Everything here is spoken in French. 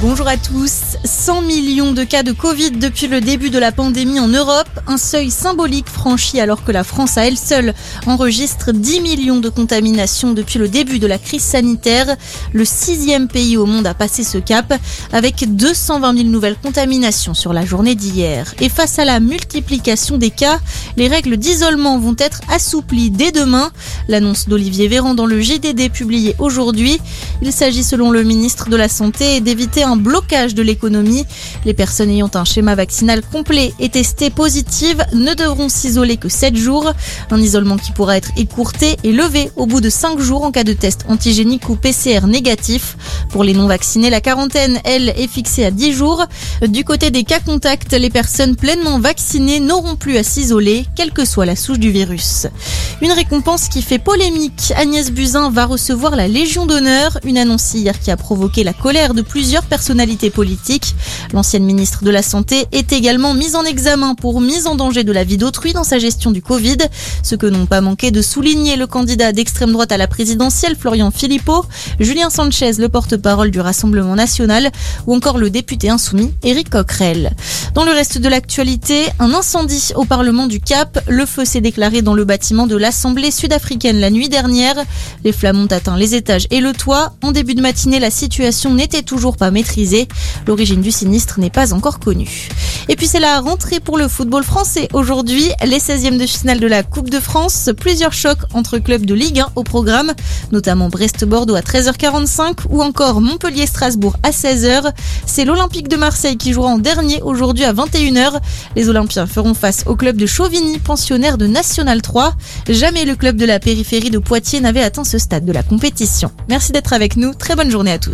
Bonjour à tous. 100 millions de cas de Covid depuis le début de la pandémie en Europe, un seuil symbolique franchi alors que la France à elle seule enregistre 10 millions de contaminations depuis le début de la crise sanitaire. Le sixième pays au monde a passé ce cap avec 220 000 nouvelles contaminations sur la journée d'hier. Et face à la multiplication des cas, les règles d'isolement vont être assouplies dès demain. L'annonce d'Olivier Véran dans le GDD publié aujourd'hui. Il s'agit selon le ministre de la Santé d'éviter un blocage de l'économie. Les personnes ayant un schéma vaccinal complet et testé positive ne devront s'isoler que 7 jours. Un isolement qui pourra être écourté et levé au bout de 5 jours en cas de test antigénique ou PCR négatif. Pour les non-vaccinés, la quarantaine, elle, est fixée à 10 jours. Du côté des cas contacts, les personnes pleinement vaccinées n'auront plus à s'isoler, quelle que soit la souche du virus. Une récompense qui fait polémique. Agnès Buzyn va recevoir la Légion d'honneur, une annonce hier qui a provoqué la colère de plusieurs personnalités politiques. L'ancienne ministre de la Santé est également mise en examen pour mise en danger de la vie d'autrui dans sa gestion du Covid, ce que n'ont pas manqué de souligner le candidat d'extrême droite à la présidentielle Florian Philippot, Julien Sanchez, le porte-parole du Rassemblement national, ou encore le député insoumis Éric Coquerel. Dans le reste de l'actualité, un incendie au Parlement du Cap. Le feu s'est déclaré dans le bâtiment de l'Assemblée sud-africaine la nuit dernière. Les flammes ont atteint les étages et le toit. En début de matinée, la situation n'était toujours pas maîtrisée. L'origine du sinistre n'est pas encore connue. Et puis c'est la rentrée pour le football français. Aujourd'hui, les 16e de finale de la Coupe de France. Plusieurs chocs entre clubs de Ligue 1 au programme, notamment Brest-Bordeaux à 13h45 ou encore Montpellier-Strasbourg à 16h. C'est l'Olympique de Marseille qui jouera en dernier aujourd'hui à 21h. Les Olympiens feront face au club de Chauvigny, pensionnaire de National 3. Jamais le club de la périphérie de Poitiers n'avait atteint ce stade de la compétition. Merci d'être avec nous. Très bonne journée à tous.